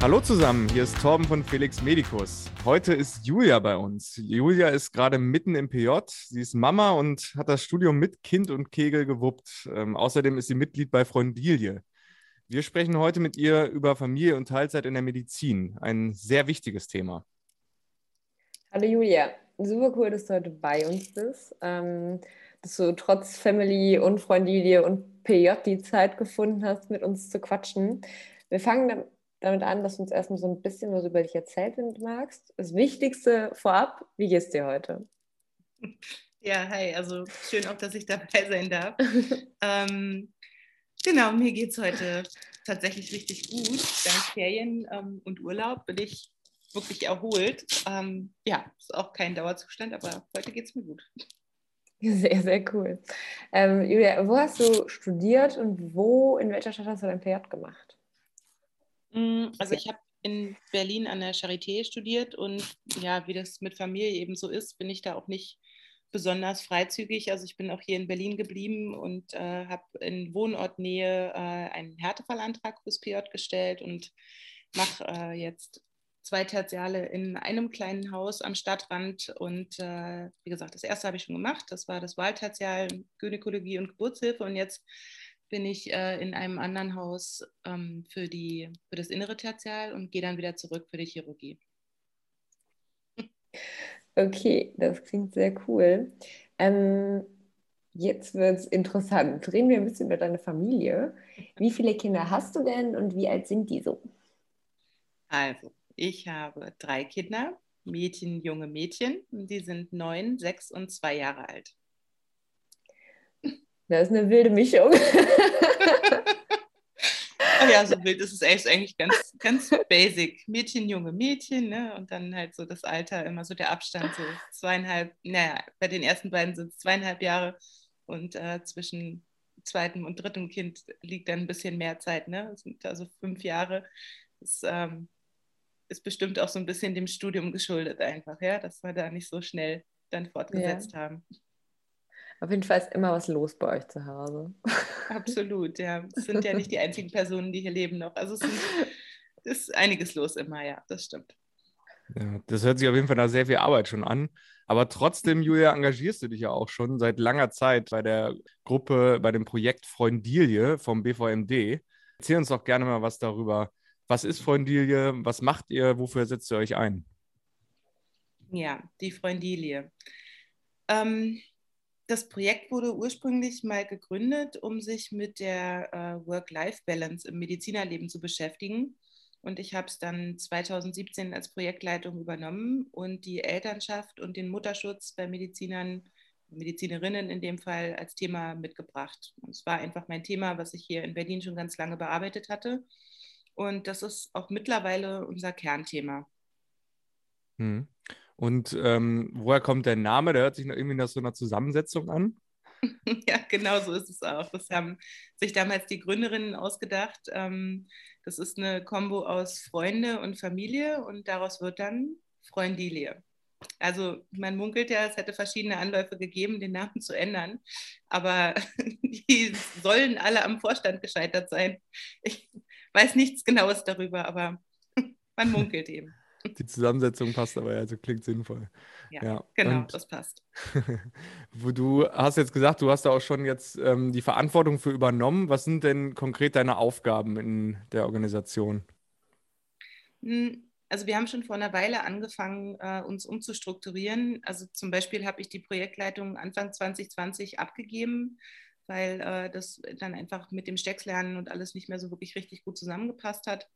Hallo zusammen, hier ist Torben von Felix Medicus. Heute ist Julia bei uns. Julia ist gerade mitten im PJ. Sie ist Mama und hat das Studium mit Kind und Kegel gewuppt. Ähm, außerdem ist sie Mitglied bei Freundilie. Wir sprechen heute mit ihr über Familie und Teilzeit in der Medizin. Ein sehr wichtiges Thema. Hallo Julia, super cool, dass du heute bei uns bist. Ähm, dass du trotz Family und Freundilie und PJ die Zeit gefunden hast, mit uns zu quatschen. Wir fangen damit an, dass du uns erstmal so ein bisschen was über dich erzählt, wenn du magst. Das Wichtigste vorab, wie geht's dir heute? Ja, hi, also schön auch, dass ich dabei sein darf. ähm, genau, mir geht es heute tatsächlich richtig gut. Dank Ferien ähm, und Urlaub bin ich wirklich erholt. Ähm, ja, ist auch kein Dauerzustand, aber heute geht es mir gut. Sehr, sehr cool. Ähm, Julia, wo hast du studiert und wo, in welcher Stadt hast du dein PJ gemacht? Mm, also ich habe in Berlin an der Charité studiert und ja, wie das mit Familie eben so ist, bin ich da auch nicht besonders freizügig. Also ich bin auch hier in Berlin geblieben und äh, habe in Wohnortnähe äh, einen Härtefallantrag fürs PJ gestellt und mache äh, jetzt zwei Tertiale in einem kleinen Haus am Stadtrand. Und äh, wie gesagt, das erste habe ich schon gemacht. Das war das Wahltertial Gynäkologie und Geburtshilfe. Und jetzt bin ich äh, in einem anderen Haus ähm, für, die, für das innere Tertial und gehe dann wieder zurück für die Chirurgie. Okay, das klingt sehr cool. Ähm, jetzt wird es interessant. Reden wir ein bisschen über deine Familie. Wie viele Kinder hast du denn und wie alt sind die so? Also, ich habe drei Kinder, Mädchen, junge Mädchen. Die sind neun, sechs und zwei Jahre alt. Das ist eine wilde Mischung. Ja, so wild ist es echt eigentlich ganz, ganz basic. Mädchen, junge Mädchen, ne? Und dann halt so das Alter, immer so der Abstand, so zweieinhalb, naja, bei den ersten beiden sind es zweieinhalb Jahre und äh, zwischen zweitem und drittem Kind liegt dann ein bisschen mehr Zeit, ne? Das sind also fünf Jahre. Das ähm, ist bestimmt auch so ein bisschen dem Studium geschuldet einfach, ja, dass wir da nicht so schnell dann fortgesetzt ja. haben. Auf jeden Fall ist immer was los bei euch zu Hause. Absolut, ja. Es sind ja nicht die einzigen Personen, die hier leben noch. Also es sind, ist einiges los immer, ja, das stimmt. Ja, das hört sich auf jeden Fall nach sehr viel Arbeit schon an. Aber trotzdem, Julia, engagierst du dich ja auch schon seit langer Zeit bei der Gruppe, bei dem Projekt Freundilie vom BVMD. Erzähl uns doch gerne mal was darüber. Was ist Freundilie? Was macht ihr? Wofür setzt ihr euch ein? Ja, die Freundilie. Ähm, das Projekt wurde ursprünglich mal gegründet, um sich mit der äh, Work-Life-Balance im Medizinerleben zu beschäftigen. Und ich habe es dann 2017 als Projektleitung übernommen und die Elternschaft und den Mutterschutz bei Medizinern, Medizinerinnen in dem Fall als Thema mitgebracht. es war einfach mein Thema, was ich hier in Berlin schon ganz lange bearbeitet hatte. Und das ist auch mittlerweile unser Kernthema. Hm. Und ähm, woher kommt der Name? Der hört sich irgendwie nach so einer Zusammensetzung an. Ja, genau so ist es auch. Das haben sich damals die Gründerinnen ausgedacht. Ähm, das ist eine Kombo aus Freunde und Familie und daraus wird dann Freundilie. Also man munkelt ja, es hätte verschiedene Anläufe gegeben, den Namen zu ändern, aber die sollen alle am Vorstand gescheitert sein. Ich weiß nichts Genaues darüber, aber man munkelt eben. Die Zusammensetzung passt aber, also klingt sinnvoll. Ja, ja. genau, Und, das passt. wo du hast jetzt gesagt, du hast da auch schon jetzt ähm, die Verantwortung für übernommen. Was sind denn konkret deine Aufgaben in der Organisation? Hm, also wir haben schon vor einer Weile angefangen, äh, uns umzustrukturieren. Also zum Beispiel habe ich die Projektleitung Anfang 2020 abgegeben, weil äh, das dann einfach mit dem Steckslernen und alles nicht mehr so wirklich richtig gut zusammengepasst hat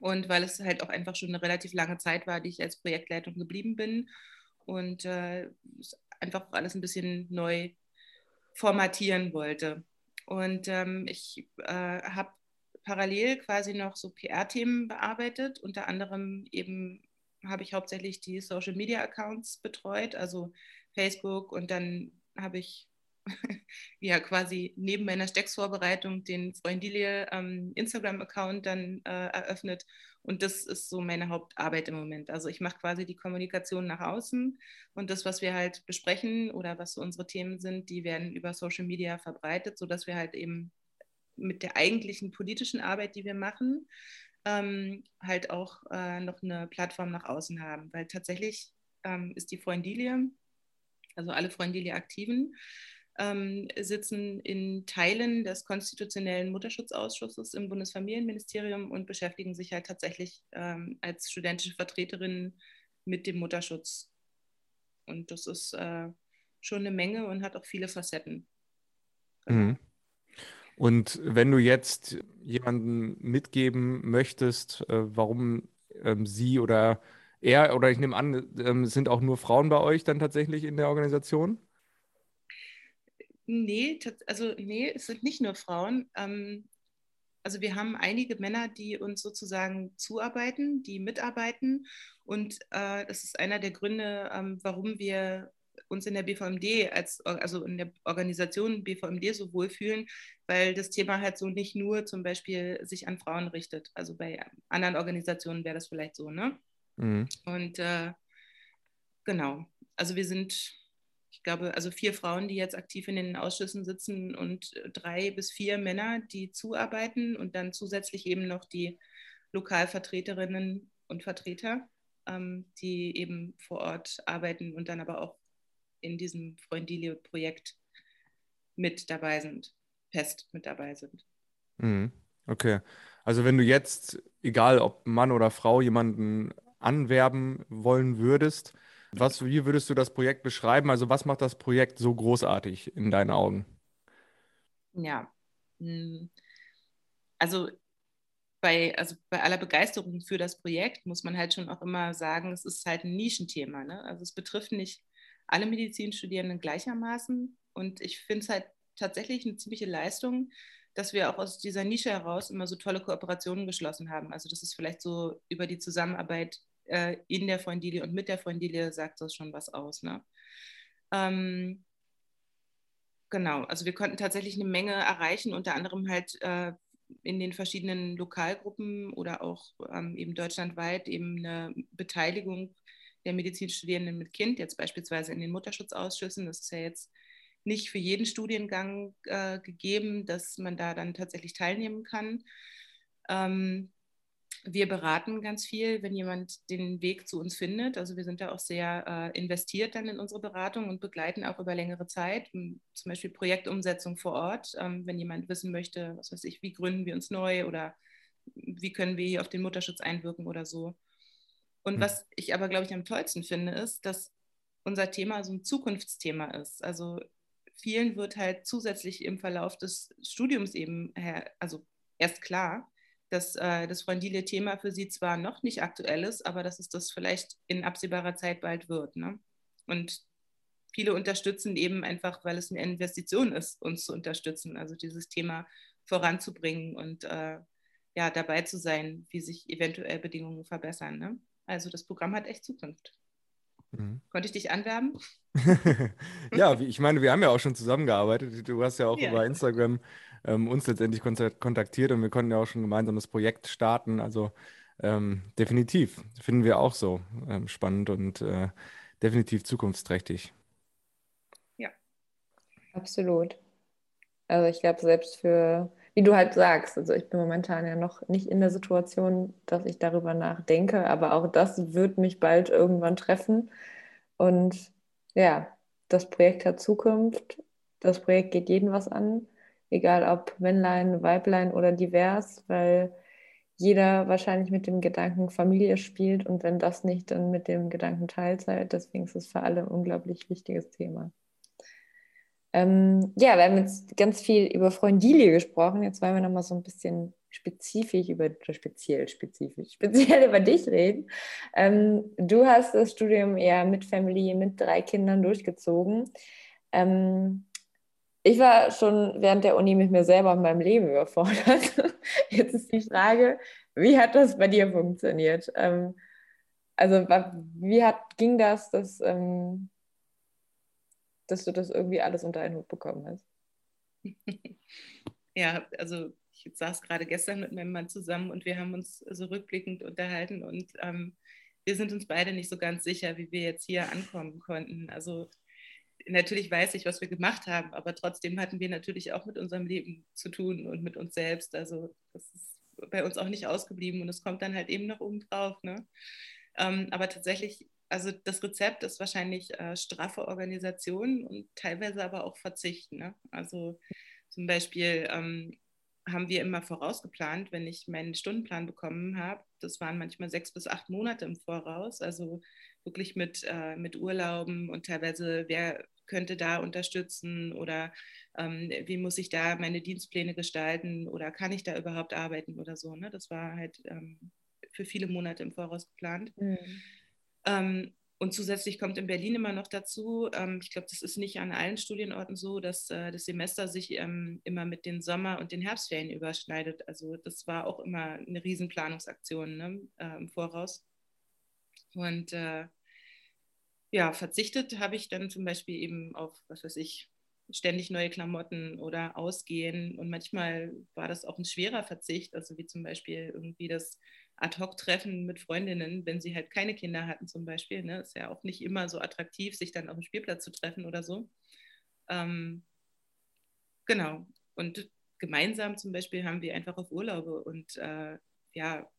und weil es halt auch einfach schon eine relativ lange Zeit war, die ich als Projektleitung geblieben bin und äh, einfach alles ein bisschen neu formatieren wollte. Und ähm, ich äh, habe parallel quasi noch so PR-Themen bearbeitet. Unter anderem eben habe ich hauptsächlich die Social-Media-Accounts betreut, also Facebook und dann habe ich ja quasi neben meiner Stecksvorbereitung den Freundilie ähm, Instagram-Account dann äh, eröffnet. Und das ist so meine Hauptarbeit im Moment. Also ich mache quasi die Kommunikation nach außen und das, was wir halt besprechen oder was so unsere Themen sind, die werden über Social Media verbreitet, sodass wir halt eben mit der eigentlichen politischen Arbeit, die wir machen, ähm, halt auch äh, noch eine Plattform nach außen haben, weil tatsächlich ähm, ist die Freundilie, also alle Freundilie-Aktiven, ähm, sitzen in Teilen des konstitutionellen Mutterschutzausschusses im Bundesfamilienministerium und beschäftigen sich halt tatsächlich ähm, als studentische Vertreterinnen mit dem Mutterschutz. Und das ist äh, schon eine Menge und hat auch viele Facetten. Genau. Mhm. Und wenn du jetzt jemanden mitgeben möchtest, äh, warum ähm, sie oder er, oder ich nehme an, ähm, sind auch nur Frauen bei euch dann tatsächlich in der Organisation? Nee, also nee, es sind nicht nur Frauen. Ähm, also wir haben einige Männer, die uns sozusagen zuarbeiten, die mitarbeiten. Und äh, das ist einer der Gründe, ähm, warum wir uns in der BVMD, als, also in der Organisation BVMD so wohlfühlen, weil das Thema halt so nicht nur zum Beispiel sich an Frauen richtet. Also bei anderen Organisationen wäre das vielleicht so, ne? Mhm. Und äh, genau, also wir sind glaube, also vier Frauen, die jetzt aktiv in den Ausschüssen sitzen und drei bis vier Männer, die zuarbeiten und dann zusätzlich eben noch die Lokalvertreterinnen und Vertreter, ähm, die eben vor Ort arbeiten und dann aber auch in diesem Freundilie-Projekt mit dabei sind, fest mit dabei sind. Mhm. Okay. Also wenn du jetzt, egal ob Mann oder Frau, jemanden anwerben wollen würdest, was, wie würdest du das Projekt beschreiben? Also was macht das Projekt so großartig in deinen Augen? Ja, hm. also bei, also bei aller Begeisterung für das Projekt muss man halt schon auch immer sagen, es ist halt ein Nischenthema. Ne? Also es betrifft nicht alle Medizinstudierenden gleichermaßen. Und ich finde es halt tatsächlich eine ziemliche Leistung, dass wir auch aus dieser Nische heraus immer so tolle Kooperationen geschlossen haben. Also das ist vielleicht so über die Zusammenarbeit äh, in der Freundilie und mit der Freundilie sagt das schon was aus. Ne? Ähm, genau, also wir konnten tatsächlich eine Menge erreichen, unter anderem halt äh, in den verschiedenen Lokalgruppen oder auch ähm, eben deutschlandweit eben eine Beteiligung der Medizinstudierenden mit Kind, jetzt beispielsweise in den Mutterschutzausschüssen. Das ist ja jetzt nicht für jeden Studiengang äh, gegeben, dass man da dann tatsächlich teilnehmen kann. Ähm, wir beraten ganz viel, wenn jemand den Weg zu uns findet. Also wir sind da auch sehr äh, investiert dann in unsere Beratung und begleiten auch über längere Zeit, zum Beispiel Projektumsetzung vor Ort. Ähm, wenn jemand wissen möchte, was weiß ich, wie gründen wir uns neu oder wie können wir hier auf den Mutterschutz einwirken oder so. Und mhm. was ich aber, glaube ich, am tollsten finde, ist, dass unser Thema so ein Zukunftsthema ist. Also vielen wird halt zusätzlich im Verlauf des Studiums eben, also erst klar, dass äh, das Freundilie-Thema für sie zwar noch nicht aktuell ist, aber dass es das vielleicht in absehbarer Zeit bald wird. Ne? Und viele unterstützen eben einfach, weil es eine Investition ist, uns zu unterstützen, also dieses Thema voranzubringen und äh, ja, dabei zu sein, wie sich eventuell Bedingungen verbessern. Ne? Also das Programm hat echt Zukunft. Mhm. Konnte ich dich anwerben? ja, ich meine, wir haben ja auch schon zusammengearbeitet. Du hast ja auch ja. über Instagram ähm, uns letztendlich kontaktiert und wir konnten ja auch schon gemeinsam das Projekt starten. Also ähm, definitiv finden wir auch so ähm, spannend und äh, definitiv zukunftsträchtig. Ja, absolut. Also ich glaube, selbst für, wie du halt sagst, also ich bin momentan ja noch nicht in der Situation, dass ich darüber nachdenke, aber auch das wird mich bald irgendwann treffen. Und ja, das Projekt hat Zukunft. Das Projekt geht jeden was an egal ob Männlein, Weiblein oder divers, weil jeder wahrscheinlich mit dem Gedanken Familie spielt und wenn das nicht, dann mit dem Gedanken Teilzeit. Deswegen ist es für alle ein unglaublich wichtiges Thema. Ähm, ja, wir haben jetzt ganz viel über Freundilie gesprochen. Jetzt wollen wir nochmal so ein bisschen spezifisch über, speziell, spezifisch, speziell über dich reden. Ähm, du hast das Studium ja mit Familie, mit drei Kindern durchgezogen. Ähm, ich war schon während der Uni mit mir selber und meinem Leben überfordert. Jetzt ist die Frage, wie hat das bei dir funktioniert? Ähm, also wie hat, ging das, dass, ähm, dass du das irgendwie alles unter einen Hut bekommen hast? Ja, also ich saß gerade gestern mit meinem Mann zusammen und wir haben uns so rückblickend unterhalten und ähm, wir sind uns beide nicht so ganz sicher, wie wir jetzt hier ankommen konnten. Also natürlich weiß ich, was wir gemacht haben, aber trotzdem hatten wir natürlich auch mit unserem Leben zu tun und mit uns selbst. Also das ist bei uns auch nicht ausgeblieben und es kommt dann halt eben noch oben drauf. Ne? Ähm, aber tatsächlich, also das Rezept ist wahrscheinlich äh, straffe Organisation und teilweise aber auch Verzicht. Ne? Also zum Beispiel ähm, haben wir immer vorausgeplant, wenn ich meinen Stundenplan bekommen habe. Das waren manchmal sechs bis acht Monate im Voraus, also wirklich mit, äh, mit Urlauben und teilweise, wer könnte da unterstützen oder ähm, wie muss ich da meine Dienstpläne gestalten oder kann ich da überhaupt arbeiten oder so. Ne? Das war halt ähm, für viele Monate im Voraus geplant. Mhm. Ähm, und zusätzlich kommt in Berlin immer noch dazu, ähm, ich glaube, das ist nicht an allen Studienorten so, dass äh, das Semester sich ähm, immer mit den Sommer- und den Herbstferien überschneidet. Also das war auch immer eine Riesenplanungsaktion ne, äh, im Voraus. Und äh, ja, verzichtet habe ich dann zum Beispiel eben auf, was weiß ich, ständig neue Klamotten oder Ausgehen. Und manchmal war das auch ein schwerer Verzicht, also wie zum Beispiel irgendwie das Ad-Hoc-Treffen mit Freundinnen, wenn sie halt keine Kinder hatten zum Beispiel. Ne? Ist ja auch nicht immer so attraktiv, sich dann auf dem Spielplatz zu treffen oder so. Ähm, genau. Und gemeinsam zum Beispiel haben wir einfach auf Urlaube und äh, ja,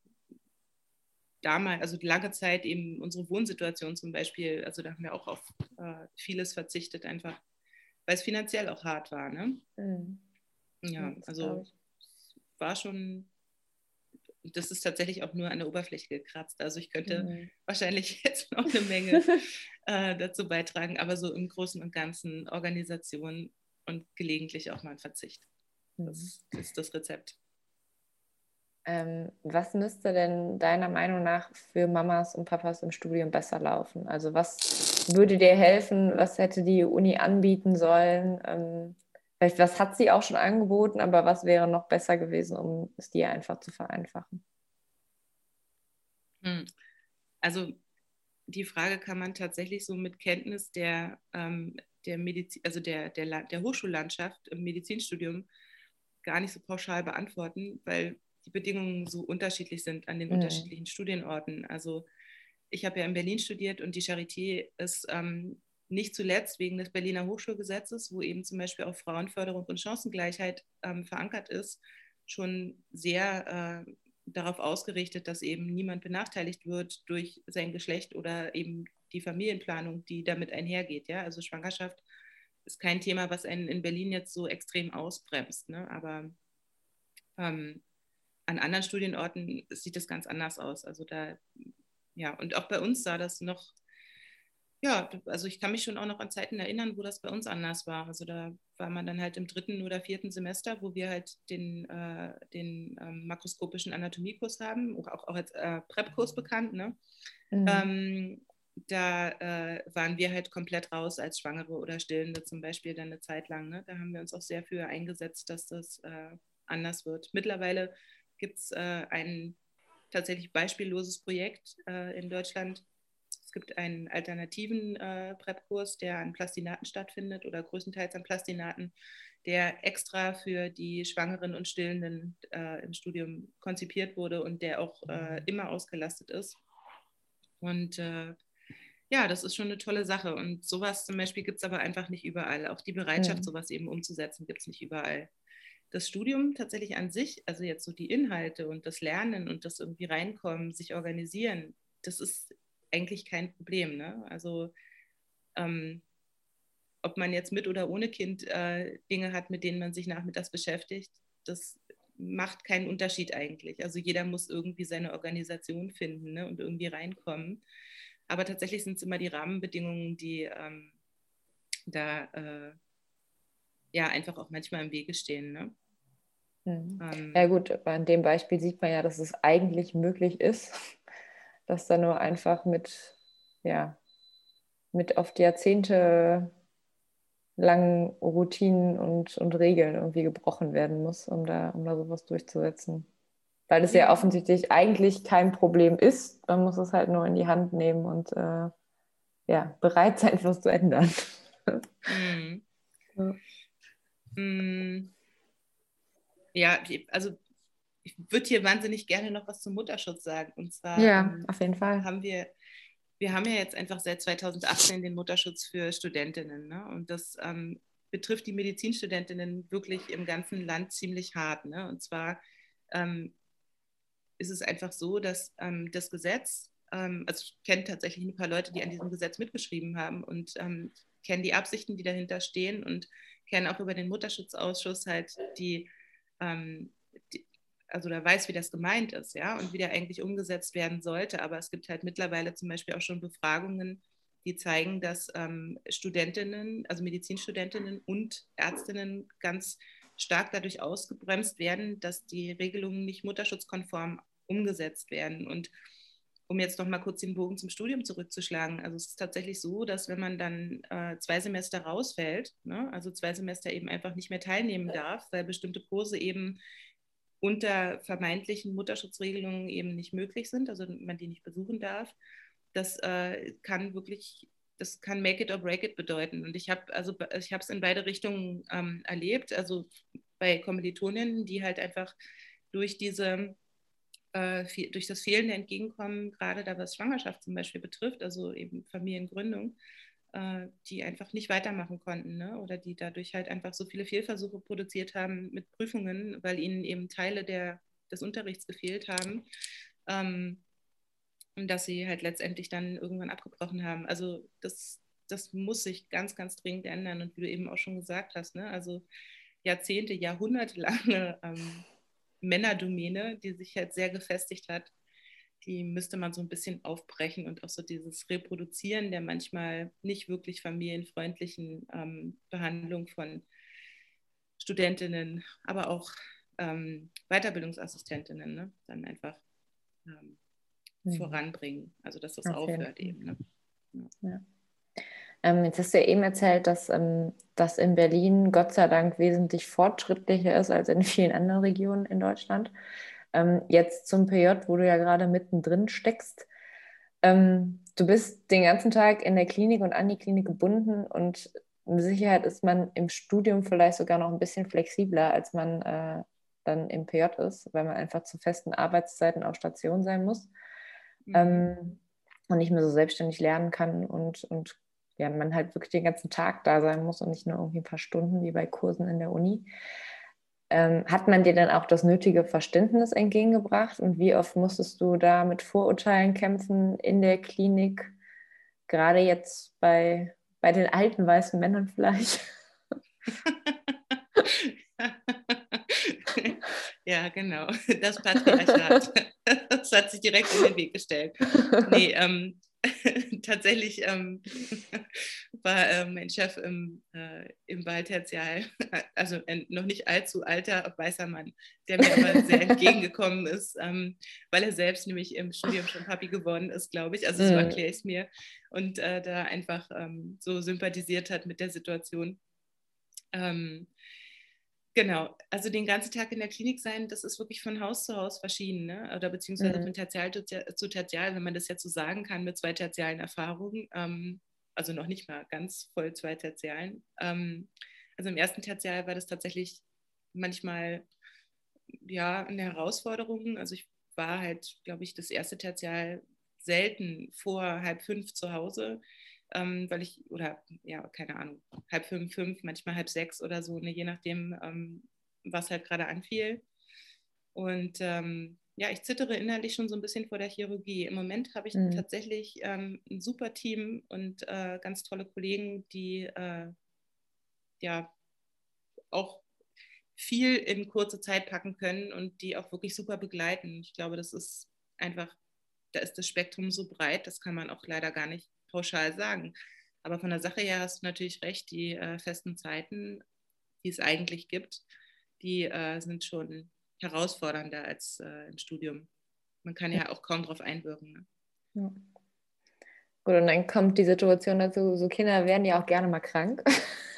damals, also lange Zeit eben unsere Wohnsituation zum Beispiel, also da haben wir auch auf äh, vieles verzichtet, einfach weil es finanziell auch hart war. Ne? Mhm. Ja, also war schon das ist tatsächlich auch nur an der Oberfläche gekratzt. Also ich könnte mhm. wahrscheinlich jetzt noch eine Menge äh, dazu beitragen, aber so im Großen und Ganzen Organisation und gelegentlich auch mal ein Verzicht. Das, das ist das Rezept. Ähm, was müsste denn deiner Meinung nach für Mamas und Papas im Studium besser laufen? Also was würde dir helfen? Was hätte die Uni anbieten sollen? Ähm, Vielleicht, was hat sie auch schon angeboten, aber was wäre noch besser gewesen, um es dir einfach zu vereinfachen? Hm. Also die Frage kann man tatsächlich so mit Kenntnis der, ähm, der, Medizin, also der, der, der Hochschullandschaft im Medizinstudium gar nicht so pauschal beantworten, weil die Bedingungen so unterschiedlich sind an den mhm. unterschiedlichen Studienorten. Also ich habe ja in Berlin studiert und die Charité ist ähm, nicht zuletzt wegen des Berliner Hochschulgesetzes, wo eben zum Beispiel auch Frauenförderung und Chancengleichheit ähm, verankert ist, schon sehr äh, darauf ausgerichtet, dass eben niemand benachteiligt wird durch sein Geschlecht oder eben die Familienplanung, die damit einhergeht. Ja? Also Schwangerschaft ist kein Thema, was einen in Berlin jetzt so extrem ausbremst. Ne? Aber ähm, an anderen Studienorten sieht das ganz anders aus. Also da, ja, und auch bei uns sah das noch ja, also ich kann mich schon auch noch an Zeiten erinnern, wo das bei uns anders war. Also da war man dann halt im dritten oder vierten Semester, wo wir halt den, äh, den ähm, makroskopischen Anatomiekurs haben, auch, auch als äh, Prep-Kurs bekannt. Ne? Mhm. Ähm, da äh, waren wir halt komplett raus als Schwangere oder Stillende zum Beispiel dann eine Zeit lang. Ne? Da haben wir uns auch sehr für eingesetzt, dass das äh, anders wird. Mittlerweile gibt es äh, ein tatsächlich beispielloses Projekt äh, in Deutschland, gibt einen alternativen äh, PrEP-Kurs, der an Plastinaten stattfindet oder größtenteils an Plastinaten, der extra für die Schwangeren und Stillenden äh, im Studium konzipiert wurde und der auch äh, immer ausgelastet ist. Und äh, ja, das ist schon eine tolle Sache. Und sowas zum Beispiel gibt es aber einfach nicht überall. Auch die Bereitschaft, mhm. sowas eben umzusetzen, gibt es nicht überall. Das Studium tatsächlich an sich, also jetzt so die Inhalte und das Lernen und das irgendwie reinkommen, sich organisieren, das ist eigentlich kein Problem. Ne? Also ähm, ob man jetzt mit oder ohne Kind äh, Dinge hat, mit denen man sich nachmittags beschäftigt, das macht keinen Unterschied eigentlich. Also jeder muss irgendwie seine Organisation finden ne, und irgendwie reinkommen. Aber tatsächlich sind es immer die Rahmenbedingungen, die ähm, da äh, ja einfach auch manchmal im Wege stehen. Ne? Mhm. Ähm, ja gut, an dem Beispiel sieht man ja, dass es eigentlich möglich ist dass da nur einfach mit, ja, mit oft Jahrzehnte langen Routinen und, und Regeln irgendwie gebrochen werden muss, um da, um da sowas durchzusetzen. Weil es ja offensichtlich eigentlich kein Problem ist. Man muss es halt nur in die Hand nehmen und äh, ja, bereit sein, etwas zu ändern. Mhm. Ja. Mm. ja, also ich würde hier wahnsinnig gerne noch was zum Mutterschutz sagen. Und zwar ja, ähm, auf jeden Fall. haben wir, wir haben ja jetzt einfach seit 2018 den Mutterschutz für Studentinnen. Ne? Und das ähm, betrifft die Medizinstudentinnen wirklich im ganzen Land ziemlich hart. Ne? Und zwar ähm, ist es einfach so, dass ähm, das Gesetz, ähm, also ich kenne tatsächlich ein paar Leute, die an diesem Gesetz mitgeschrieben haben und ähm, kenne die Absichten, die dahinter stehen und kenne auch über den Mutterschutzausschuss halt die, die also da weiß, wie das gemeint ist, ja, und wie der eigentlich umgesetzt werden sollte. Aber es gibt halt mittlerweile zum Beispiel auch schon Befragungen, die zeigen, dass ähm, Studentinnen, also Medizinstudentinnen und Ärztinnen ganz stark dadurch ausgebremst werden, dass die Regelungen nicht mutterschutzkonform umgesetzt werden. Und um jetzt noch mal kurz den Bogen zum Studium zurückzuschlagen, also es ist tatsächlich so, dass wenn man dann äh, zwei Semester rausfällt, ne, also zwei Semester eben einfach nicht mehr teilnehmen darf, weil bestimmte Kurse eben unter vermeintlichen Mutterschutzregelungen eben nicht möglich sind, also man die nicht besuchen darf, das äh, kann wirklich, das kann make it or break it bedeuten. Und ich habe also ich habe es in beide Richtungen ähm, erlebt, also bei Kommilitoninnen, die halt einfach durch diese äh, durch das fehlende Entgegenkommen, gerade da was Schwangerschaft zum Beispiel betrifft, also eben Familiengründung, die einfach nicht weitermachen konnten ne? oder die dadurch halt einfach so viele Fehlversuche produziert haben mit Prüfungen, weil ihnen eben Teile der, des Unterrichts gefehlt haben. Ähm, und dass sie halt letztendlich dann irgendwann abgebrochen haben. Also das, das muss sich ganz, ganz dringend ändern. Und wie du eben auch schon gesagt hast, ne? also Jahrzehnte, Jahrhundertelange ähm, Männerdomäne, die sich halt sehr gefestigt hat, die müsste man so ein bisschen aufbrechen und auch so dieses Reproduzieren der manchmal nicht wirklich familienfreundlichen ähm, Behandlung von Studentinnen, aber auch ähm, Weiterbildungsassistentinnen, ne? dann einfach ähm, mhm. voranbringen. Also dass das okay. aufhört eben. Ne? Ja. Ja. Ähm, jetzt hast du ja eben erzählt, dass ähm, das in Berlin Gott sei Dank wesentlich fortschrittlicher ist als in vielen anderen Regionen in Deutschland. Ähm, jetzt zum PJ, wo du ja gerade mittendrin steckst. Ähm, du bist den ganzen Tag in der Klinik und an die Klinik gebunden und mit Sicherheit ist man im Studium vielleicht sogar noch ein bisschen flexibler, als man äh, dann im PJ ist, weil man einfach zu festen Arbeitszeiten auf Station sein muss mhm. ähm, und nicht mehr so selbstständig lernen kann und, und ja, man halt wirklich den ganzen Tag da sein muss und nicht nur irgendwie ein paar Stunden wie bei Kursen in der Uni. Ähm, hat man dir dann auch das nötige Verständnis entgegengebracht und wie oft musstest du da mit Vorurteilen kämpfen in der Klinik, gerade jetzt bei, bei den alten weißen Männern vielleicht? ja, genau, das Patriarchat. Das hat sich direkt in den Weg gestellt. Nee, ähm, tatsächlich ähm, war äh, mein Chef im, äh, im Wahltertial, also ein noch nicht allzu alter weißer Mann, der mir aber sehr entgegengekommen ist, ähm, weil er selbst nämlich im Studium schon Papi geworden ist, glaube ich. Also so mhm. erkläre ich es mir. Und äh, da einfach ähm, so sympathisiert hat mit der Situation. Ähm, Genau, also den ganzen Tag in der Klinik sein, das ist wirklich von Haus zu Haus verschieden, ne? oder beziehungsweise mhm. von Tertial zu Tertial, wenn man das jetzt so sagen kann, mit zwei tertialen Erfahrungen, ähm, also noch nicht mal ganz voll zwei Tertialen. Ähm, also im ersten Tertial war das tatsächlich manchmal ja eine Herausforderung. Also ich war halt, glaube ich, das erste Tertial selten vor halb fünf zu Hause ähm, weil ich, oder ja, keine Ahnung, halb fünf, fünf, manchmal halb sechs oder so, ne, je nachdem, ähm, was halt gerade anfiel. Und ähm, ja, ich zittere innerlich schon so ein bisschen vor der Chirurgie. Im Moment habe ich mhm. tatsächlich ähm, ein super Team und äh, ganz tolle Kollegen, die äh, ja auch viel in kurze Zeit packen können und die auch wirklich super begleiten. Ich glaube, das ist einfach, da ist das Spektrum so breit, das kann man auch leider gar nicht pauschal sagen. Aber von der Sache her hast du natürlich recht, die äh, festen Zeiten, die es eigentlich gibt, die äh, sind schon herausfordernder als äh, im Studium. Man kann ja auch kaum darauf einwirken. Ne? Ja. Gut, und dann kommt die Situation dazu, so Kinder werden ja auch gerne mal krank.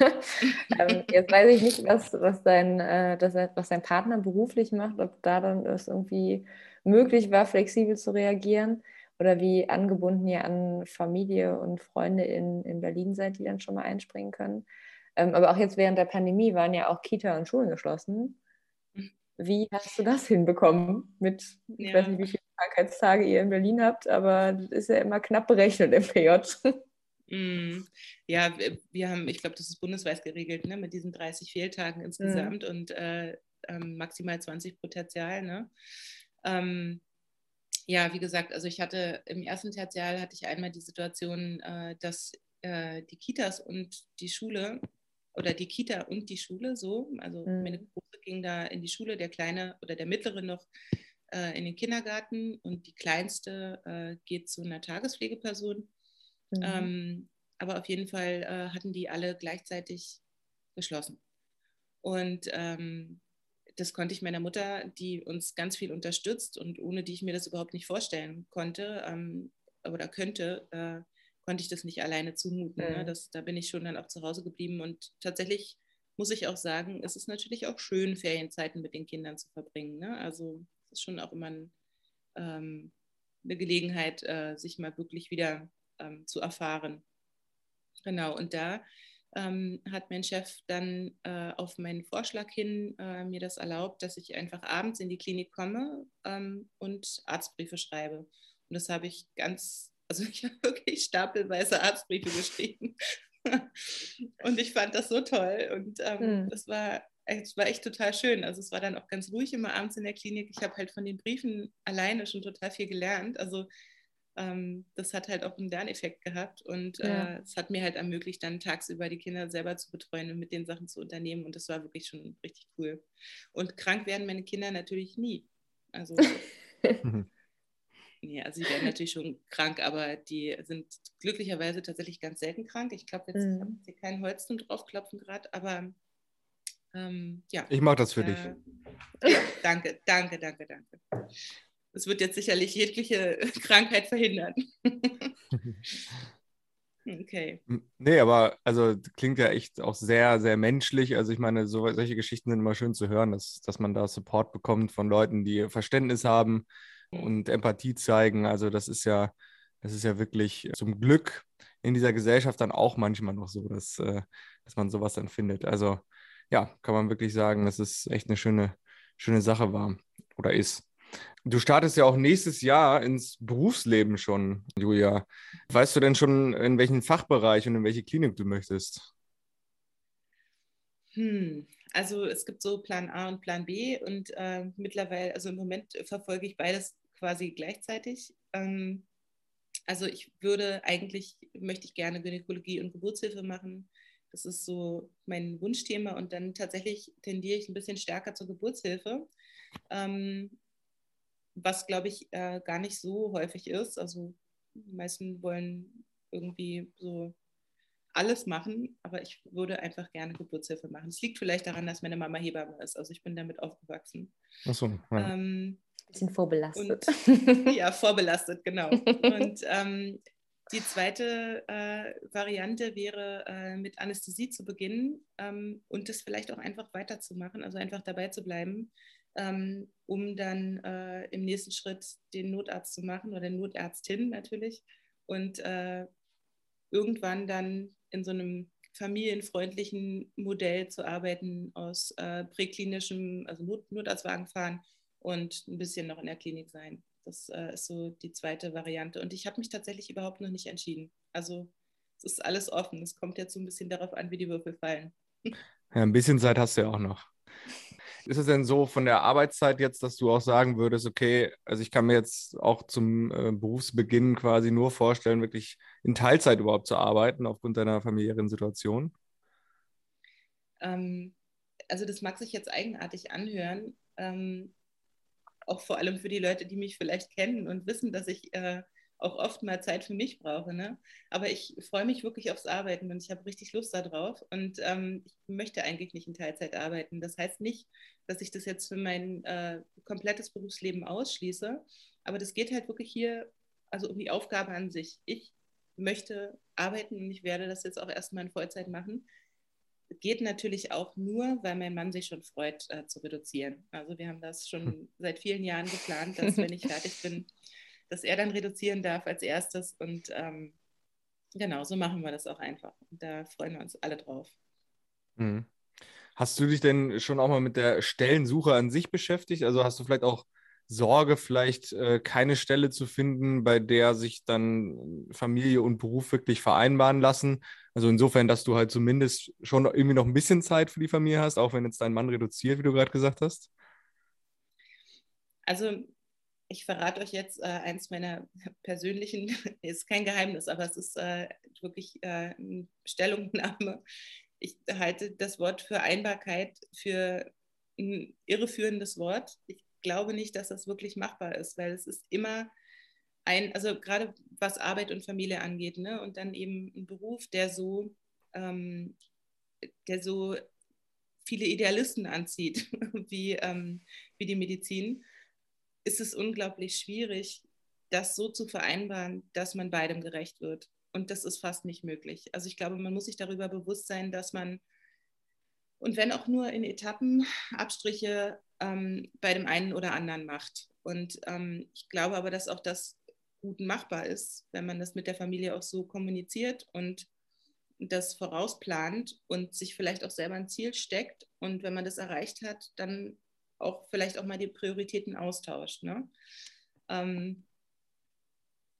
ähm, jetzt weiß ich nicht, was, was, dein, äh, das, was dein Partner beruflich macht, ob da dann es irgendwie möglich war, flexibel zu reagieren oder wie angebunden ihr an Familie und Freunde in, in Berlin seid, die dann schon mal einspringen können. Ähm, aber auch jetzt während der Pandemie waren ja auch Kita und Schulen geschlossen. Mhm. Wie hast du das hinbekommen mit, ja. ich weiß nicht, wie viele Krankheitstage ihr in Berlin habt, aber das ist ja immer knapp berechnet im PJ. Mm, ja, wir haben, ich glaube, das ist bundesweit geregelt, ne, mit diesen 30 Fehltagen insgesamt mm. und äh, ähm, maximal 20 pro Tertial. Ne? Ähm, ja, wie gesagt, also ich hatte im ersten Tertial hatte ich einmal die Situation, äh, dass äh, die Kitas und die Schule oder die Kita und die Schule so, also mhm. meine Große ging da in die Schule, der Kleine oder der Mittlere noch äh, in den Kindergarten und die Kleinste äh, geht zu einer Tagespflegeperson. Mhm. Ähm, aber auf jeden Fall äh, hatten die alle gleichzeitig geschlossen. Und ähm, das konnte ich meiner Mutter, die uns ganz viel unterstützt und ohne die ich mir das überhaupt nicht vorstellen konnte ähm, oder könnte, äh, konnte ich das nicht alleine zumuten. Ne? Mhm. Ne? Das, da bin ich schon dann auch zu Hause geblieben und tatsächlich muss ich auch sagen, es ist natürlich auch schön, Ferienzeiten mit den Kindern zu verbringen. Ne? Also es ist schon auch immer ein, ähm, eine Gelegenheit, äh, sich mal wirklich wieder ähm, zu erfahren. Genau, und da ähm, hat mein Chef dann äh, auf meinen Vorschlag hin äh, mir das erlaubt, dass ich einfach abends in die Klinik komme ähm, und Arztbriefe schreibe. Und das habe ich ganz, also ich habe wirklich stapelweise Arztbriefe geschrieben. und ich fand das so toll und ähm, mhm. das war es war echt total schön. Also es war dann auch ganz ruhig immer abends in der Klinik. Ich habe halt von den Briefen alleine schon total viel gelernt. Also ähm, das hat halt auch einen Lerneffekt gehabt und ja. äh, es hat mir halt ermöglicht, dann tagsüber die Kinder selber zu betreuen und mit den Sachen zu unternehmen und das war wirklich schon richtig cool. Und krank werden meine Kinder natürlich nie. Also, nee, also sie werden natürlich schon krank, aber die sind glücklicherweise tatsächlich ganz selten krank. Ich glaube, jetzt mhm. haben sie kein Holz zum draufklopfen gerade, aber ähm, ja. Ich mache das für äh, dich. Ja, danke, danke, danke, danke. Das wird jetzt sicherlich jegliche Krankheit verhindern. okay. Nee, aber also klingt ja echt auch sehr, sehr menschlich. Also ich meine, so, solche Geschichten sind immer schön zu hören, dass, dass man da Support bekommt von Leuten, die Verständnis haben und Empathie zeigen. Also das ist ja, das ist ja wirklich zum Glück in dieser Gesellschaft dann auch manchmal noch so, dass, äh, dass man sowas dann findet. Also ja, kann man wirklich sagen, dass es echt eine schöne, schöne Sache war oder ist. Du startest ja auch nächstes Jahr ins Berufsleben schon, Julia. Weißt du denn schon, in welchen Fachbereich und in welche Klinik du möchtest? Hm, also es gibt so Plan A und Plan B und äh, mittlerweile, also im Moment verfolge ich beides quasi gleichzeitig. Ähm, also ich würde eigentlich, möchte ich gerne Gynäkologie und Geburtshilfe machen. Das ist so mein Wunschthema und dann tatsächlich tendiere ich ein bisschen stärker zur Geburtshilfe. Ähm, was glaube ich äh, gar nicht so häufig ist. Also die meisten wollen irgendwie so alles machen, aber ich würde einfach gerne Geburtshilfe machen. Es liegt vielleicht daran, dass meine Mama Hebamme ist. Also ich bin damit aufgewachsen. Ach so, ja. ähm, Bisschen vorbelastet. Und, ja, vorbelastet, genau. Und ähm, die zweite äh, Variante wäre, äh, mit Anästhesie zu beginnen ähm, und das vielleicht auch einfach weiterzumachen, also einfach dabei zu bleiben ähm, um dann äh, im nächsten Schritt den Notarzt zu machen oder Notärztin natürlich und äh, irgendwann dann in so einem familienfreundlichen Modell zu arbeiten aus äh, präklinischem, also Not Notarztwagen fahren und ein bisschen noch in der Klinik sein. Das äh, ist so die zweite Variante. Und ich habe mich tatsächlich überhaupt noch nicht entschieden. Also es ist alles offen. Es kommt jetzt so ein bisschen darauf an, wie die Würfel fallen. Ja, ein bisschen Zeit hast du ja auch noch. Ist es denn so von der Arbeitszeit jetzt, dass du auch sagen würdest, okay, also ich kann mir jetzt auch zum äh, Berufsbeginn quasi nur vorstellen, wirklich in Teilzeit überhaupt zu arbeiten aufgrund deiner familiären Situation? Ähm, also das mag sich jetzt eigenartig anhören, ähm, auch vor allem für die Leute, die mich vielleicht kennen und wissen, dass ich äh, auch oft mal Zeit für mich brauche. Ne? Aber ich freue mich wirklich aufs Arbeiten und ich habe richtig Lust darauf. Und ähm, ich möchte eigentlich nicht in Teilzeit arbeiten. Das heißt nicht, dass ich das jetzt für mein äh, komplettes Berufsleben ausschließe. Aber das geht halt wirklich hier also um die Aufgabe an sich. Ich möchte arbeiten und ich werde das jetzt auch erstmal in Vollzeit machen. Geht natürlich auch nur, weil mein Mann sich schon freut, äh, zu reduzieren. Also wir haben das schon hm. seit vielen Jahren geplant, dass wenn ich fertig bin, dass er dann reduzieren darf als erstes. Und ähm, genau, so machen wir das auch einfach. Und da freuen wir uns alle drauf. Mhm. Hast du dich denn schon auch mal mit der Stellensuche an sich beschäftigt? Also hast du vielleicht auch Sorge, vielleicht äh, keine Stelle zu finden, bei der sich dann Familie und Beruf wirklich vereinbaren lassen? Also insofern, dass du halt zumindest schon irgendwie noch ein bisschen Zeit für die Familie hast, auch wenn jetzt dein Mann reduziert, wie du gerade gesagt hast? Also ich verrate euch jetzt äh, eins meiner persönlichen, ist kein Geheimnis, aber es ist äh, wirklich äh, eine Stellungnahme. Ich halte das Wort Vereinbarkeit für ein irreführendes Wort. Ich glaube nicht, dass das wirklich machbar ist, weil es ist immer ein, also gerade was Arbeit und Familie angeht, ne? und dann eben ein Beruf, der so, ähm, der so viele Idealisten anzieht, wie, ähm, wie die Medizin ist es unglaublich schwierig, das so zu vereinbaren, dass man beidem gerecht wird. Und das ist fast nicht möglich. Also ich glaube, man muss sich darüber bewusst sein, dass man, und wenn auch nur in Etappen, Abstriche ähm, bei dem einen oder anderen macht. Und ähm, ich glaube aber, dass auch das gut machbar ist, wenn man das mit der Familie auch so kommuniziert und das vorausplant und sich vielleicht auch selber ein Ziel steckt. Und wenn man das erreicht hat, dann auch vielleicht auch mal die Prioritäten austauscht. Ne? Ähm,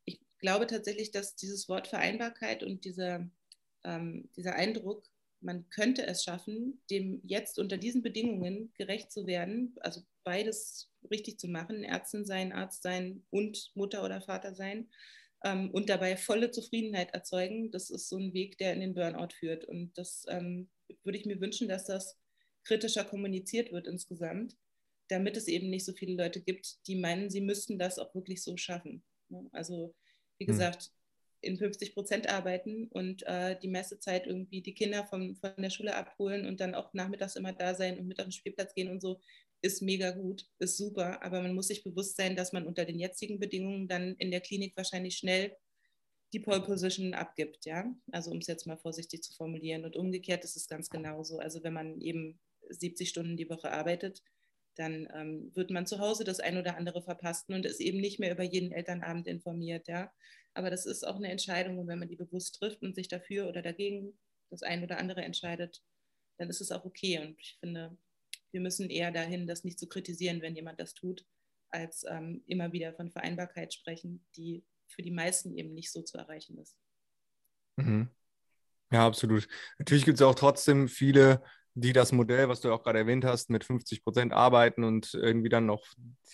ich glaube tatsächlich, dass dieses Wort Vereinbarkeit und dieser, ähm, dieser Eindruck, man könnte es schaffen, dem jetzt unter diesen Bedingungen gerecht zu werden, also beides richtig zu machen, Ärztin sein, Arzt sein und Mutter oder Vater sein ähm, und dabei volle Zufriedenheit erzeugen, das ist so ein Weg, der in den Burnout führt. Und das ähm, würde ich mir wünschen, dass das kritischer kommuniziert wird insgesamt damit es eben nicht so viele Leute gibt, die meinen, sie müssten das auch wirklich so schaffen. Ne? Also wie hm. gesagt, in 50 Prozent arbeiten und äh, die Messezeit irgendwie die Kinder von, von der Schule abholen und dann auch nachmittags immer da sein und mit auf den Spielplatz gehen und so, ist mega gut, ist super. Aber man muss sich bewusst sein, dass man unter den jetzigen Bedingungen dann in der Klinik wahrscheinlich schnell die Pole Position abgibt, ja. Also um es jetzt mal vorsichtig zu formulieren. Und umgekehrt ist es ganz genauso. Also wenn man eben 70 Stunden die Woche arbeitet, dann ähm, wird man zu Hause das ein oder andere verpassen und ist eben nicht mehr über jeden Elternabend informiert. Ja? Aber das ist auch eine Entscheidung und wenn man die bewusst trifft und sich dafür oder dagegen das ein oder andere entscheidet, dann ist es auch okay. Und ich finde, wir müssen eher dahin, das nicht zu kritisieren, wenn jemand das tut, als ähm, immer wieder von Vereinbarkeit sprechen, die für die meisten eben nicht so zu erreichen ist. Mhm. Ja, absolut. Natürlich gibt es auch trotzdem viele die das Modell, was du auch gerade erwähnt hast, mit 50 Prozent arbeiten und irgendwie dann noch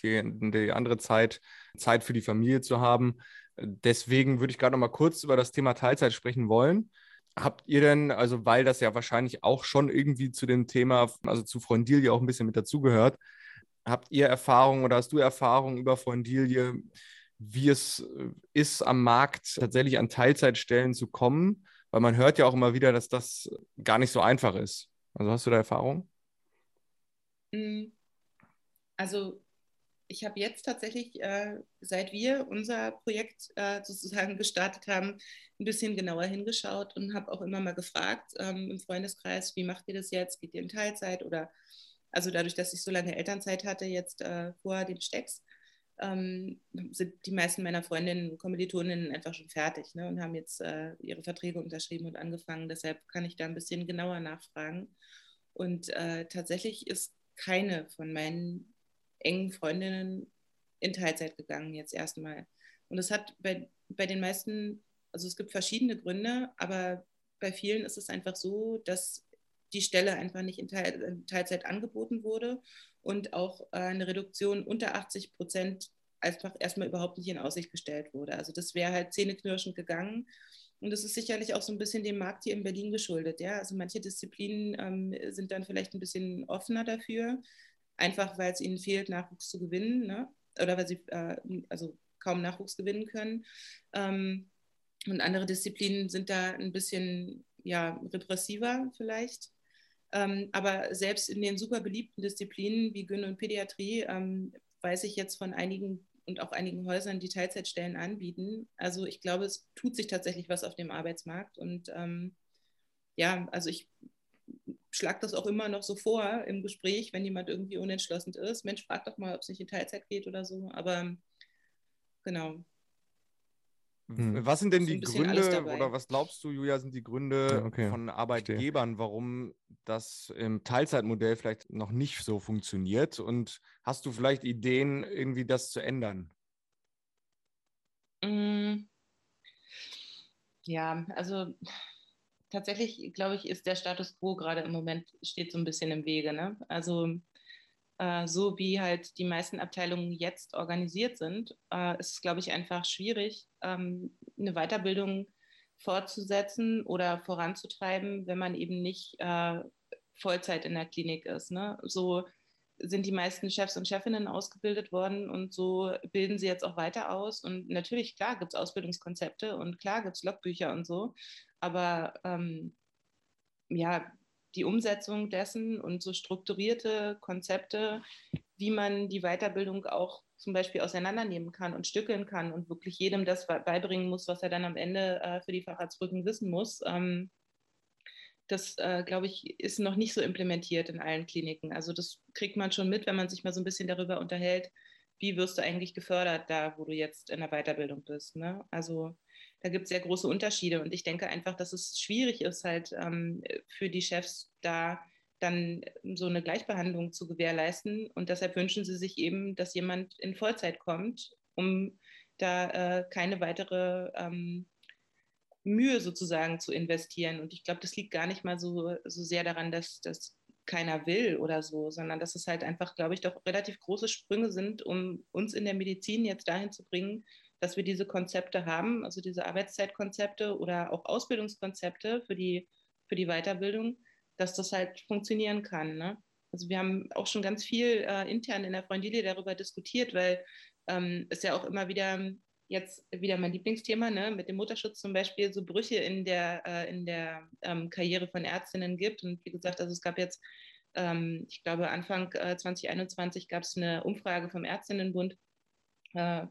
die, die, andere Zeit, Zeit für die Familie zu haben. Deswegen würde ich gerade noch mal kurz über das Thema Teilzeit sprechen wollen. Habt ihr denn, also weil das ja wahrscheinlich auch schon irgendwie zu dem Thema, also zu Freundilie auch ein bisschen mit dazugehört, habt ihr Erfahrungen oder hast du Erfahrungen über Freundilie, wie es ist, am Markt tatsächlich an Teilzeitstellen zu kommen? Weil man hört ja auch immer wieder, dass das gar nicht so einfach ist. Also hast du da Erfahrung? Mm, also ich habe jetzt tatsächlich, äh, seit wir unser Projekt äh, sozusagen gestartet haben, ein bisschen genauer hingeschaut und habe auch immer mal gefragt ähm, im Freundeskreis, wie macht ihr das jetzt? Geht ihr in Teilzeit? Oder also dadurch, dass ich so lange Elternzeit hatte, jetzt äh, vor dem Stecks, ähm, sind die meisten meiner Freundinnen und Kommilitoninnen einfach schon fertig ne, und haben jetzt äh, ihre Verträge unterschrieben und angefangen. Deshalb kann ich da ein bisschen genauer nachfragen. Und äh, tatsächlich ist keine von meinen engen Freundinnen in Teilzeit gegangen, jetzt erstmal. Und es hat bei, bei den meisten, also es gibt verschiedene Gründe, aber bei vielen ist es einfach so, dass die Stelle einfach nicht in, Teil, in Teilzeit angeboten wurde und auch äh, eine Reduktion unter 80 Prozent einfach erstmal überhaupt nicht in Aussicht gestellt wurde. Also das wäre halt zähneknirschend gegangen. Und das ist sicherlich auch so ein bisschen dem Markt hier in Berlin geschuldet. Ja? Also manche Disziplinen ähm, sind dann vielleicht ein bisschen offener dafür, einfach weil es ihnen fehlt, Nachwuchs zu gewinnen ne? oder weil sie äh, also kaum Nachwuchs gewinnen können. Ähm, und andere Disziplinen sind da ein bisschen ja, repressiver vielleicht. Ähm, aber selbst in den super beliebten Disziplinen wie Gyn und Pädiatrie ähm, weiß ich jetzt von einigen und auch einigen Häusern, die Teilzeitstellen anbieten. Also ich glaube, es tut sich tatsächlich was auf dem Arbeitsmarkt. Und ähm, ja, also ich schlage das auch immer noch so vor im Gespräch, wenn jemand irgendwie unentschlossen ist. Mensch, frag doch mal, ob es nicht in Teilzeit geht oder so. Aber genau, hm. Was sind denn die Gründe oder was glaubst du, Julia, sind die Gründe ja, okay. von Arbeitgebern, Verstehe. warum das im Teilzeitmodell vielleicht noch nicht so funktioniert? Und hast du vielleicht Ideen, irgendwie das zu ändern? Hm. Ja, also tatsächlich, glaube ich, ist der Status quo gerade im Moment steht so ein bisschen im Wege. Ne? Also äh, so wie halt die meisten Abteilungen jetzt organisiert sind, äh, ist es, glaube ich, einfach schwierig, ähm, eine Weiterbildung fortzusetzen oder voranzutreiben, wenn man eben nicht äh, Vollzeit in der Klinik ist. Ne? So sind die meisten Chefs und Chefinnen ausgebildet worden und so bilden sie jetzt auch weiter aus. Und natürlich, klar, gibt es Ausbildungskonzepte und klar gibt es Logbücher und so, aber ähm, ja, die Umsetzung dessen und so strukturierte Konzepte, wie man die Weiterbildung auch zum Beispiel auseinandernehmen kann und stückeln kann und wirklich jedem das beibringen muss, was er dann am Ende äh, für die Facharztbrücken wissen muss. Ähm, das, äh, glaube ich, ist noch nicht so implementiert in allen Kliniken. Also das kriegt man schon mit, wenn man sich mal so ein bisschen darüber unterhält, wie wirst du eigentlich gefördert da, wo du jetzt in der Weiterbildung bist. Ne? Also da gibt es sehr große Unterschiede. Und ich denke einfach, dass es schwierig ist, halt ähm, für die Chefs da dann so eine Gleichbehandlung zu gewährleisten. Und deshalb wünschen sie sich eben, dass jemand in Vollzeit kommt, um da äh, keine weitere ähm, Mühe sozusagen zu investieren. Und ich glaube, das liegt gar nicht mal so, so sehr daran, dass das keiner will oder so, sondern dass es halt einfach, glaube ich, doch relativ große Sprünge sind, um uns in der Medizin jetzt dahin zu bringen, dass wir diese Konzepte haben, also diese Arbeitszeitkonzepte oder auch Ausbildungskonzepte für die, für die Weiterbildung, dass das halt funktionieren kann. Ne? Also wir haben auch schon ganz viel äh, intern in der Freundilie darüber diskutiert, weil ähm, es ja auch immer wieder jetzt wieder mein Lieblingsthema, ne, mit dem Mutterschutz zum Beispiel, so Brüche in der, äh, in der ähm, Karriere von Ärztinnen gibt. Und wie gesagt, also es gab jetzt, ähm, ich glaube, Anfang äh, 2021 gab es eine Umfrage vom Ärztinnenbund,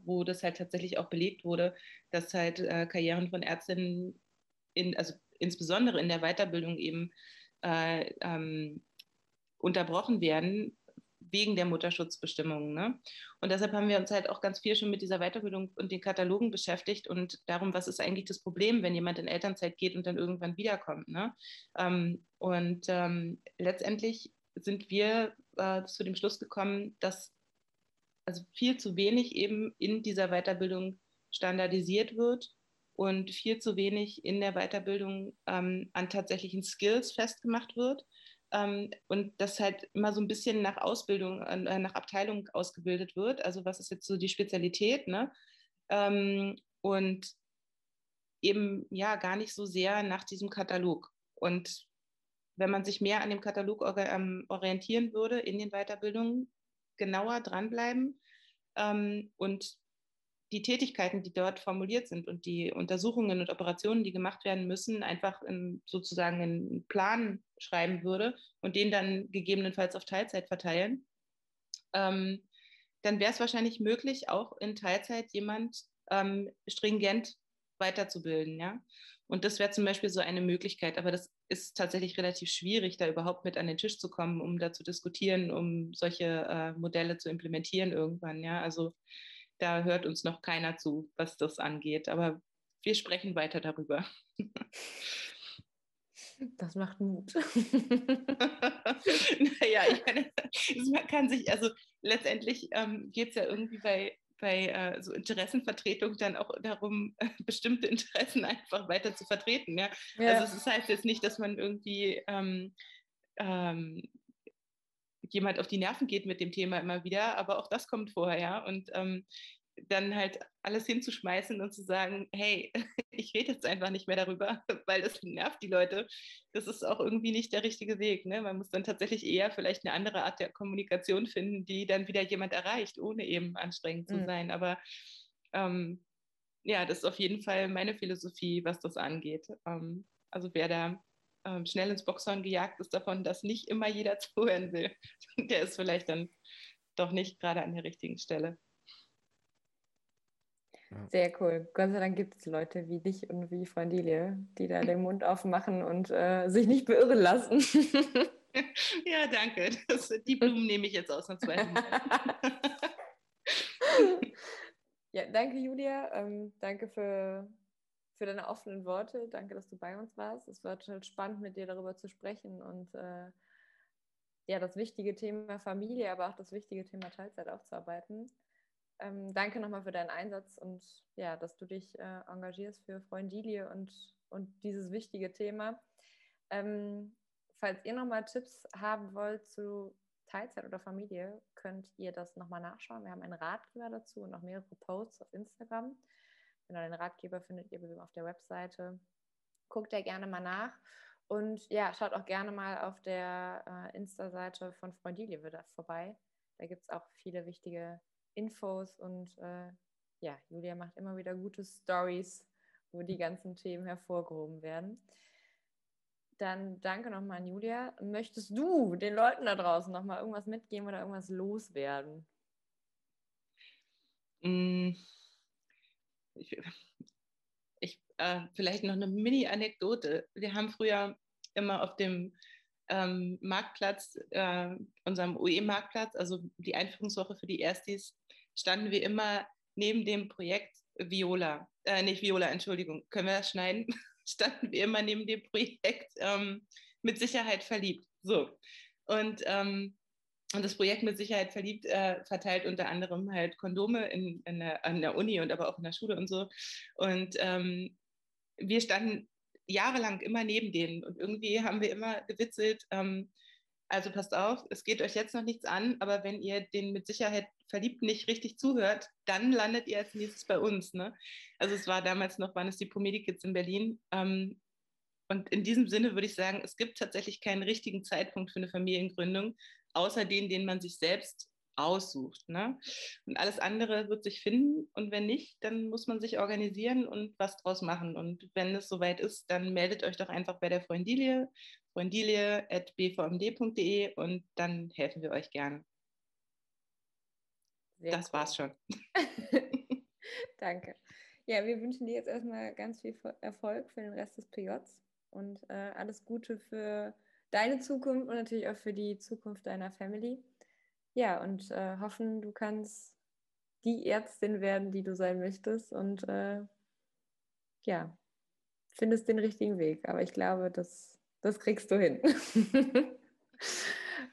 wo das halt tatsächlich auch belegt wurde, dass halt äh, Karrieren von Ärztinnen, in, also insbesondere in der Weiterbildung eben äh, ähm, unterbrochen werden, wegen der Mutterschutzbestimmungen. Ne? Und deshalb haben wir uns halt auch ganz viel schon mit dieser Weiterbildung und den Katalogen beschäftigt und darum, was ist eigentlich das Problem, wenn jemand in Elternzeit geht und dann irgendwann wiederkommt. Ne? Ähm, und ähm, letztendlich sind wir äh, zu dem Schluss gekommen, dass also viel zu wenig eben in dieser Weiterbildung standardisiert wird und viel zu wenig in der Weiterbildung ähm, an tatsächlichen Skills festgemacht wird ähm, und das halt immer so ein bisschen nach Ausbildung, äh, nach Abteilung ausgebildet wird. Also was ist jetzt so die Spezialität, ne? Ähm, und eben ja gar nicht so sehr nach diesem Katalog. Und wenn man sich mehr an dem Katalog ähm, orientieren würde in den Weiterbildungen, genauer dranbleiben ähm, und die Tätigkeiten, die dort formuliert sind und die Untersuchungen und Operationen, die gemacht werden müssen, einfach in, sozusagen einen Plan schreiben würde und den dann gegebenenfalls auf Teilzeit verteilen, ähm, dann wäre es wahrscheinlich möglich, auch in Teilzeit jemand ähm, stringent weiterzubilden. Ja? Und das wäre zum Beispiel so eine Möglichkeit, aber das ist tatsächlich relativ schwierig, da überhaupt mit an den Tisch zu kommen, um da zu diskutieren, um solche äh, Modelle zu implementieren irgendwann. Ja? Also da hört uns noch keiner zu, was das angeht. Aber wir sprechen weiter darüber. Das macht Mut. naja, ich meine, man kann sich, also letztendlich ähm, geht es ja irgendwie bei, bei äh, so Interessenvertretung dann auch darum, äh, bestimmte Interessen einfach weiter zu vertreten. Ja? ja. Also es heißt jetzt nicht, dass man irgendwie ähm, ähm, jemand auf die Nerven geht mit dem Thema immer wieder, aber auch das kommt vorher, ja. Und ähm, dann halt alles hinzuschmeißen und zu sagen, hey, ich rede jetzt einfach nicht mehr darüber, weil das nervt die Leute. Das ist auch irgendwie nicht der richtige Weg. Ne? Man muss dann tatsächlich eher vielleicht eine andere Art der Kommunikation finden, die dann wieder jemand erreicht, ohne eben anstrengend zu mhm. sein. Aber ähm, ja, das ist auf jeden Fall meine Philosophie, was das angeht. Ähm, also wer da ähm, schnell ins Boxhorn gejagt ist davon, dass nicht immer jeder zuhören will. Der ist vielleicht dann doch nicht gerade an der richtigen Stelle. Sehr cool. Gott sei Dank gibt es Leute wie dich und wie Freundilie, die da den Mund aufmachen und äh, sich nicht beirren lassen. ja, danke. Das, die Blumen nehme ich jetzt ausnahmsweise. ja, danke, Julia. Ähm, danke für für deine offenen Worte. Danke, dass du bei uns warst. Es war total spannend, mit dir darüber zu sprechen und äh, ja, das wichtige Thema Familie, aber auch das wichtige Thema Teilzeit aufzuarbeiten. Ähm, danke nochmal für deinen Einsatz und ja, dass du dich äh, engagierst für Freundilie und, und dieses wichtige Thema. Ähm, falls ihr nochmal Tipps haben wollt zu Teilzeit oder Familie, könnt ihr das nochmal nachschauen. Wir haben einen Ratgeber dazu und auch mehrere Posts auf Instagram. Genau, den Ratgeber findet ihr auf der Webseite. Guckt da gerne mal nach. Und ja, schaut auch gerne mal auf der äh, Insta-Seite von Freundilie wieder vorbei. Da gibt es auch viele wichtige Infos und äh, ja, Julia macht immer wieder gute Stories, wo die ganzen Themen hervorgehoben werden. Dann danke nochmal an Julia. Möchtest du den Leuten da draußen nochmal irgendwas mitgeben oder irgendwas loswerden? Mm. Ich, ich äh, vielleicht noch eine Mini-Anekdote. Wir haben früher immer auf dem ähm, Marktplatz, äh, unserem UE-Marktplatz, also die Einführungswoche für die Erstis, standen wir immer neben dem Projekt Viola, äh, nicht Viola, Entschuldigung, können wir das schneiden? standen wir immer neben dem Projekt ähm, mit Sicherheit verliebt. So. Und, ähm, und das Projekt mit Sicherheit verliebt äh, verteilt unter anderem halt Kondome in, in der, an der Uni und aber auch in der Schule und so. Und ähm, wir standen jahrelang immer neben denen und irgendwie haben wir immer gewitzelt, ähm, also passt auf, es geht euch jetzt noch nichts an, aber wenn ihr den mit Sicherheit verliebt nicht richtig zuhört, dann landet ihr als nächstes bei uns. Ne? Also es war damals noch, waren es die Promedikids in Berlin. Ähm, und in diesem Sinne würde ich sagen, es gibt tatsächlich keinen richtigen Zeitpunkt für eine Familiengründung, außer den, den man sich selbst aussucht. Ne? Und alles andere wird sich finden. Und wenn nicht, dann muss man sich organisieren und was draus machen. Und wenn es soweit ist, dann meldet euch doch einfach bei der Freundilie, freundilie.bvmd.de und dann helfen wir euch gerne. Sehr das cool. war's schon. Danke. Ja, wir wünschen dir jetzt erstmal ganz viel Erfolg für den Rest des PJs und äh, alles Gute für deine Zukunft und natürlich auch für die Zukunft deiner Family. Ja, und äh, hoffen, du kannst die Ärztin werden, die du sein möchtest und äh, ja, findest den richtigen Weg. Aber ich glaube, das, das kriegst du hin.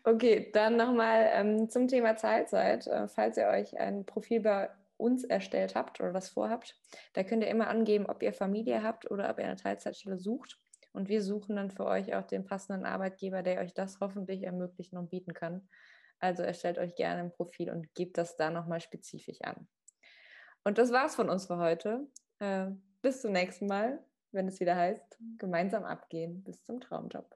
Okay, dann nochmal ähm, zum Thema Teilzeit. Äh, falls ihr euch ein Profil bei uns erstellt habt oder das vorhabt, da könnt ihr immer angeben, ob ihr Familie habt oder ob ihr eine Teilzeitstelle sucht. Und wir suchen dann für euch auch den passenden Arbeitgeber, der euch das hoffentlich ermöglichen und bieten kann. Also erstellt euch gerne ein Profil und gebt das da nochmal spezifisch an. Und das war's von uns für heute. Äh, bis zum nächsten Mal, wenn es wieder heißt, gemeinsam abgehen bis zum Traumjob.